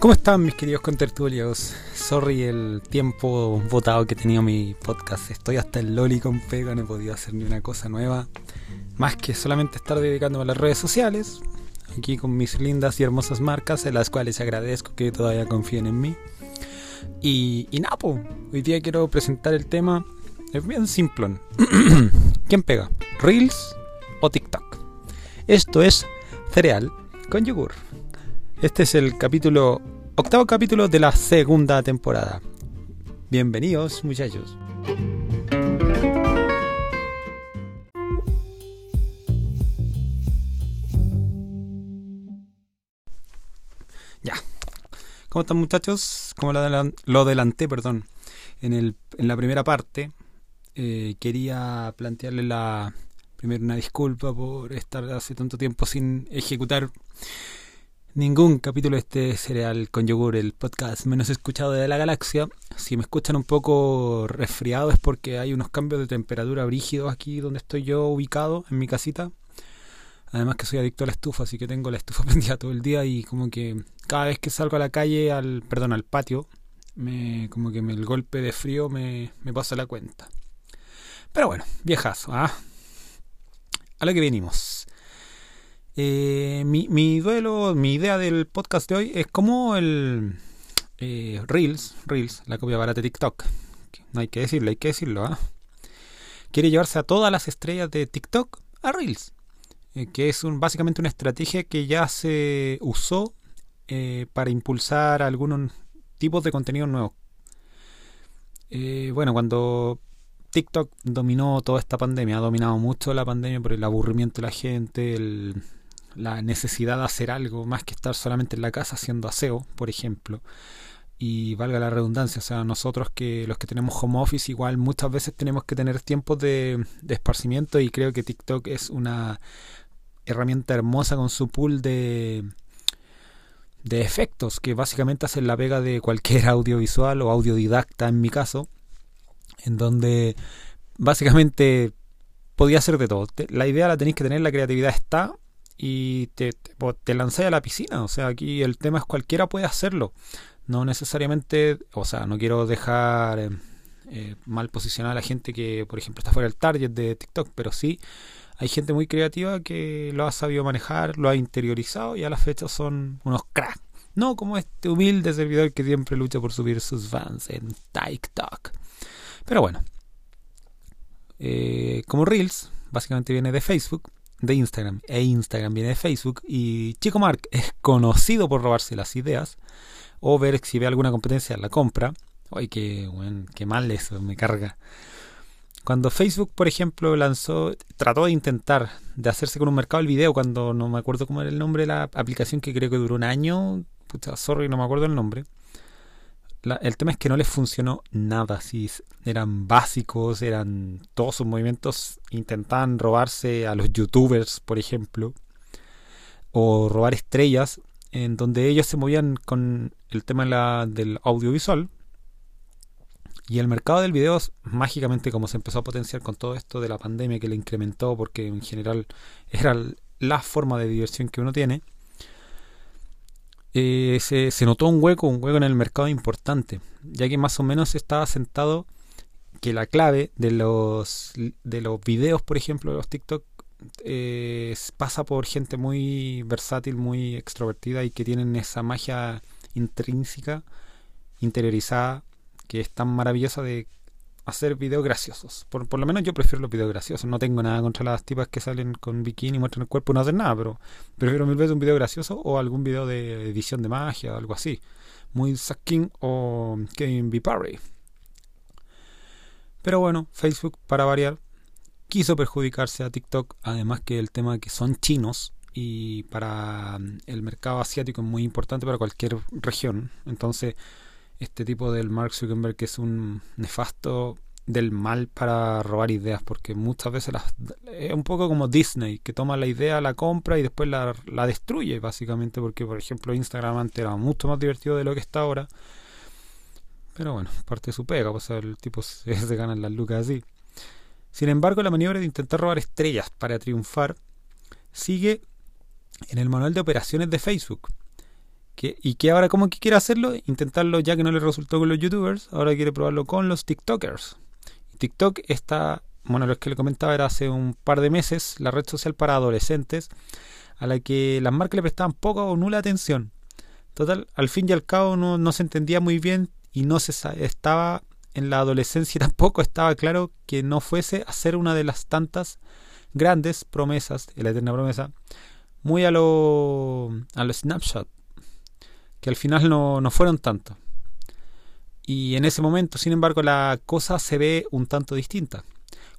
¿Cómo están mis queridos contertulios? Sorry el tiempo votado que tenía mi podcast. Estoy hasta el loli con pega, no he podido hacer ni una cosa nueva. Más que solamente estar dedicándome a las redes sociales. Aquí con mis lindas y hermosas marcas, en las cuales agradezco que todavía confíen en mí. Y, y nada, hoy día quiero presentar el tema. Es bien simplón. ¿Quién pega? ¿Reels o TikTok? Esto es cereal con yogur. Este es el capítulo, octavo capítulo de la segunda temporada. Bienvenidos, muchachos. Ya. ¿Cómo están, muchachos? Como lo, adelan- lo adelanté, perdón, en, el, en la primera parte, eh, quería plantearle la primero una disculpa por estar hace tanto tiempo sin ejecutar ningún capítulo de este cereal con yogur, el podcast menos escuchado de la galaxia. Si me escuchan un poco resfriado es porque hay unos cambios de temperatura brígidos aquí donde estoy yo ubicado, en mi casita. Además que soy adicto a la estufa, así que tengo la estufa prendida todo el día y como que cada vez que salgo a la calle, al perdón, al patio, me como que me, el golpe de frío me, me pasa la cuenta. Pero bueno, viejazo, ¿ah? A lo que venimos. Eh, mi, mi duelo, mi idea del podcast de hoy es como el eh, Reels, Reels, la copia barata de TikTok. No hay que decirlo, hay que decirlo, ¿ah? Quiere llevarse a todas las estrellas de TikTok a Reels. eh, que es un, básicamente una estrategia que ya se usó eh, para impulsar algunos tipos de contenido nuevos. Eh, bueno, cuando TikTok dominó toda esta pandemia, ha dominado mucho la pandemia por el aburrimiento de la gente, el- la necesidad de hacer algo más que estar solamente en la casa haciendo aseo, por ejemplo. Y valga la redundancia, o sea, nosotros que los que tenemos home office igual muchas veces tenemos que tener tiempos de, de esparcimiento y creo que TikTok es una herramienta hermosa con su pool de, de efectos que básicamente hacen la pega de cualquier audiovisual o audiodidacta en mi caso, en donde básicamente podía hacer de todo. La idea la tenéis que tener, la creatividad está y te, te, lanzáis a la piscina. O sea, aquí el tema es cualquiera puede hacerlo. No necesariamente, o sea, no quiero dejar eh, eh, mal posicionada a la gente que, por ejemplo, está fuera del target de TikTok, pero sí hay gente muy creativa que lo ha sabido manejar, lo ha interiorizado y a la fecha son unos cracks. No como este humilde servidor que siempre lucha por subir sus fans en TikTok. Pero bueno, eh, como Reels, básicamente viene de Facebook, de Instagram, e Instagram viene de Facebook, y Chico Mark es conocido por robarse las ideas, o ver si ve alguna competencia la compra. Ay, qué, bueno, qué mal eso, me carga. Cuando Facebook, por ejemplo, lanzó, trató de intentar de hacerse con un mercado del video, cuando no me acuerdo cómo era el nombre de la aplicación, que creo que duró un año, pucha, sorry, no me acuerdo el nombre. La- el tema es que no les funcionó nada. Eran básicos, eran todos sus movimientos. Intentaban robarse a los youtubers, por ejemplo, o robar estrellas, en donde ellos se movían con el tema del audiovisual. Y el mercado del video, mágicamente, como se empezó a potenciar con todo esto de la pandemia que le incrementó, porque en general era la forma de diversión que uno tiene eh, se, notó un hueco, un hueco en el mercado importante, ya que más o menos estaba sentado que la clave de los, de los videos, por ejemplo, de los TikTok, eh, pasa por gente muy versátil, muy extrovertida y que tienen esa magia intrínseca, interiorizada, que es tan maravillosa de hacer videos graciosos. Por, por lo menos yo prefiero los videos graciosos. No tengo nada contra las tipas que salen con bikini y muestran el cuerpo y no hacen nada, pero prefiero mil veces un video gracioso o algún video de edición de magia o algo así. Muy King o Kevin B. Parry. Pero bueno, Facebook, para variar, quiso perjudicarse a TikTok, además que el tema que son chinos y para el mercado asiático es muy importante para cualquier región. Entonces, este tipo del Mark Zuckerberg que es un nefasto del mal para robar ideas, porque muchas veces las, es un poco como Disney, que toma la idea, la compra y después la, la destruye, básicamente, porque por ejemplo Instagram antes era mucho más divertido de lo que está ahora. Pero bueno, parte de su pega, pues el tipo se, se gana las lucas así. Sin embargo, la maniobra de intentar robar estrellas para triunfar sigue en el manual de operaciones de Facebook. ¿Y que ahora cómo que quiere hacerlo? Intentarlo ya que no le resultó con los youtubers, ahora quiere probarlo con los TikTokers. TikTok está, bueno, lo que le comentaba era hace un par de meses la red social para adolescentes a la que las marcas le prestaban poca o nula atención. Total, al fin y al cabo no, no se entendía muy bien y no se estaba en la adolescencia tampoco estaba claro que no fuese a ser una de las tantas grandes promesas, la eterna promesa, muy a lo, a lo Snapchat, que al final no, no fueron tantos. Y en ese momento, sin embargo, la cosa se ve un tanto distinta.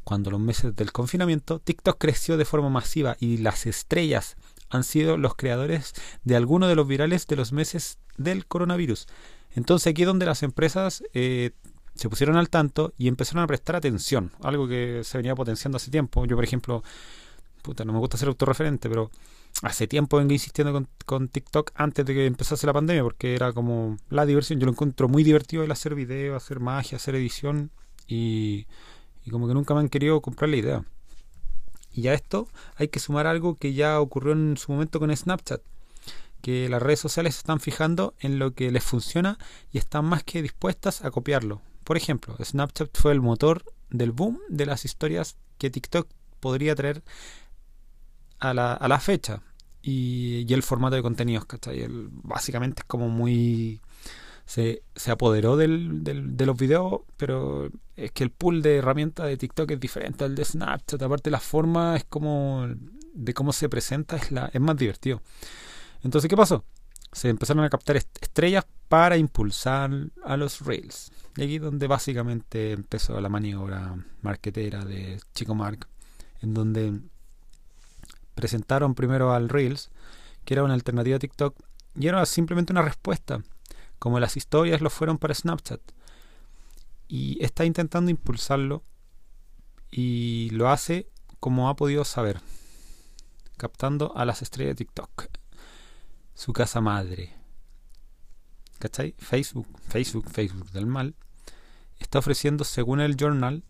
Cuando los meses del confinamiento, TikTok creció de forma masiva y las estrellas han sido los creadores de algunos de los virales de los meses del coronavirus. Entonces aquí es donde las empresas eh, se pusieron al tanto y empezaron a prestar atención, algo que se venía potenciando hace tiempo. Yo, por ejemplo, no me gusta ser autorreferente, pero hace tiempo vengo insistiendo con, TikTok antes de que empezase la pandemia, porque era como la diversión. Yo lo encuentro muy divertido el hacer video, hacer magia, hacer edición y, y como que nunca me han querido comprar la idea. Y a esto hay que sumar algo que ya ocurrió en su momento con Snapchat, que las redes sociales se están fijando en lo que les funciona y están más que dispuestas a copiarlo. Por ejemplo, Snapchat fue el motor del boom de las historias que TikTok podría traer a la, a la fecha. Y, el formato de contenidos, ¿cachai? básicamente es como muy... Se, se apoderó del, de los videos, pero es que el pool de herramientas de TikTok es diferente al de Snapchat. Aparte la forma es como... de cómo se presenta es, la, es más divertido. Entonces, ¿qué pasó? Se empezaron a captar estrellas para impulsar a los Reels. Y aquí donde básicamente empezó la maniobra marquetera de Chico Mark, en donde presentaron primero al Reels, que era una alternativa a TikTok, y era simplemente una respuesta, como las historias lo fueron para Snapchat. Y está intentando impulsarlo y lo hace como ha podido saber, captando a las estrellas de TikTok, su casa madre. ¿Cachai? Facebook, Facebook, Facebook del mal, está ofreciendo, según el Journal,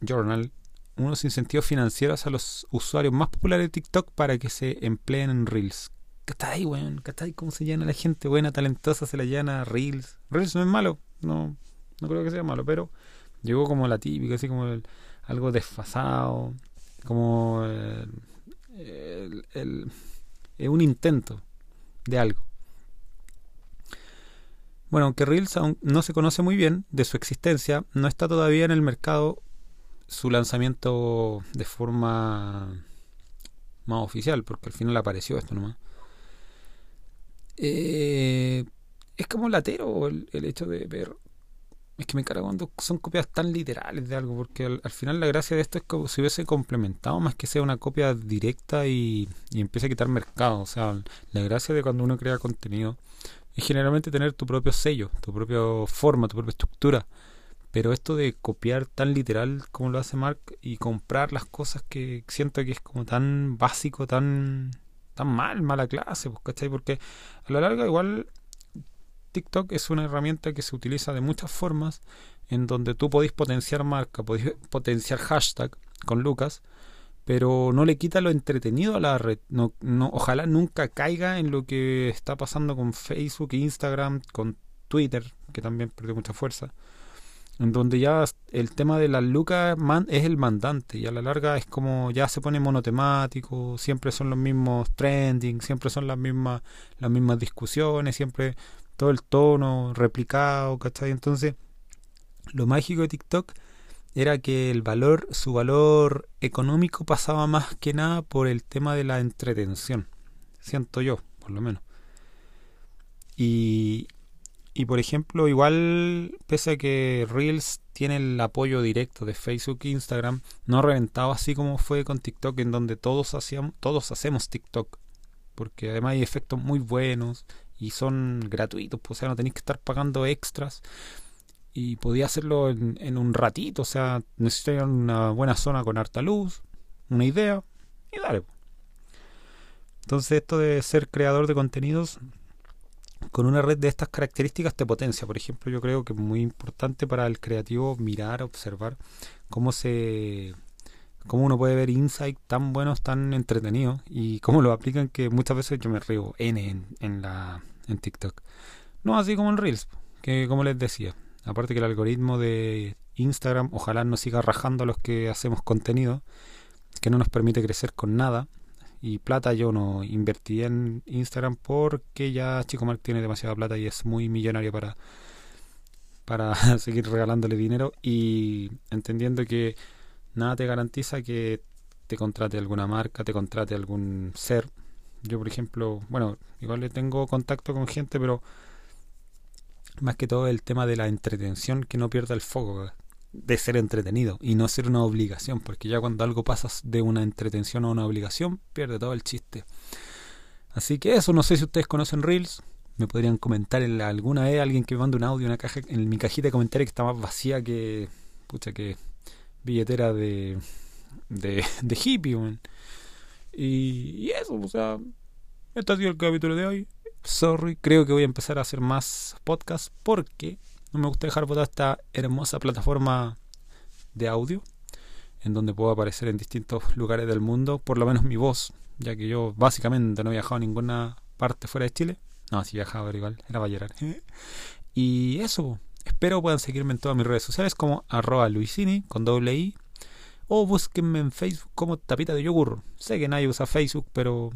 Journal unos incentivos financieros a los usuarios más populares de TikTok para que se empleen en Reels. ¿Cachai, weón? ¿Cachai cómo se llama la gente buena, talentosa, se la llama Reels? Reels no es malo, no, no creo que sea malo, pero llegó como la típica, así como algo desfasado, como el, un intento de algo. Bueno, aunque Reels no se conoce muy bien de su existencia, no está todavía en el mercado su lanzamiento de forma más oficial, porque al final apareció esto nomás. Eh, es como latero el, el, hecho de ver. Es que me encarga cuando son copias tan literales de algo, porque al, final la gracia de esto es como si hubiese complementado más que sea una copia directa y, y empieza a quitar mercado. O sea, la gracia de cuando uno crea contenido es generalmente tener tu propio sello, tu propia forma, tu propia estructura. Pero esto de copiar tan literal como lo hace Mark y comprar las cosas que siento que es como tan básico, tan, tan mal, mala clase, pues, ¿cachai? Porque a la larga igual TikTok es una herramienta que se utiliza de muchas formas en donde tú podéis potenciar marca, podéis potenciar hashtag con Lucas pero no le quita lo entretenido a la red. No, no, ojalá nunca caiga en lo que está pasando con Facebook e Instagram, con Twitter, que también perdió mucha fuerza, en donde ya el tema de la lucas es el mandante y a la larga es como ya se pone monotemático, siempre son los mismos trending, siempre son las mismas las mismas discusiones, siempre todo el tono replicado, ¿cachai? Entonces, lo mágico de TikTok era que el valor, su valor económico pasaba más que nada por el tema de la entretención. Siento yo, por lo menos. Y, y por ejemplo, igual, pese a que Reels tiene el apoyo directo de Facebook e Instagram, no ha reventado así como fue con TikTok, en donde todos, hacíamos, todos hacemos TikTok. Porque además hay efectos muy buenos y son gratuitos, pues, o sea, no tenéis que estar pagando extras y podía hacerlo en, un ratito, o sea, necesitaría una buena zona con harta luz, una idea y dale. Entonces esto de ser creador de contenidos con una red de estas características te potencia. Por ejemplo, yo creo que es muy importante para el creativo mirar, observar cómo se cómo uno puede ver insights tan buenos, tan entretenidos y cómo lo aplican que muchas veces yo me río N en, en la en TikTok. No así como en Reels, que como les decía, aparte que el algoritmo de Instagram ojalá no siga rajando a los que hacemos contenido, que no nos permite crecer con nada. Y plata. Yo no invertiría en Instagram porque ya Chico Mark tiene demasiada plata y es muy millonario para, para seguir regalándole dinero. Y entendiendo que nada te garantiza que te contrate alguna marca, te contrate algún ser. Yo, por ejemplo, bueno, igual le tengo contacto con gente, pero más que todo el tema de la entretención, que no pierda el foco de ser entretenido y no ser una obligación, porque ya cuando algo pasa de una entretención a una obligación, pierde todo el chiste. Así que eso, no sé si ustedes conocen Reels, me podrían comentar en alguna vez alguien que me mande un audio, una caja en mi cajita de comentarios que está más vacía que pucha que billetera de de, de hippie, Y, eso, o sea, este ha sido el capítulo de hoy. Sorry, creo que voy a empezar a hacer más podcasts porque no me gusta dejar botar esta hermosa plataforma de audio en donde puedo aparecer en distintos lugares del mundo, por lo menos mi voz, ya que yo básicamente no he viajado a ninguna parte fuera de Chile. No, si viajaba, igual, era para llorar. y eso, espero puedan seguirme en todas mis redes sociales como arroba luisini con doble i o búsquenme en Facebook como Tapita de Yogur. Sé que nadie usa Facebook, pero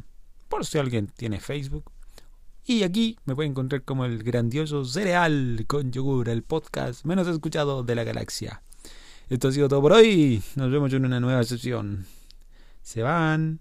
por si alguien tiene Facebook. Y aquí me pueden encontrar como el grandioso cereal con yogur, el podcast menos escuchado de la galaxia. Esto ha sido todo por hoy. Nos vemos en una nueva sesión. Se van.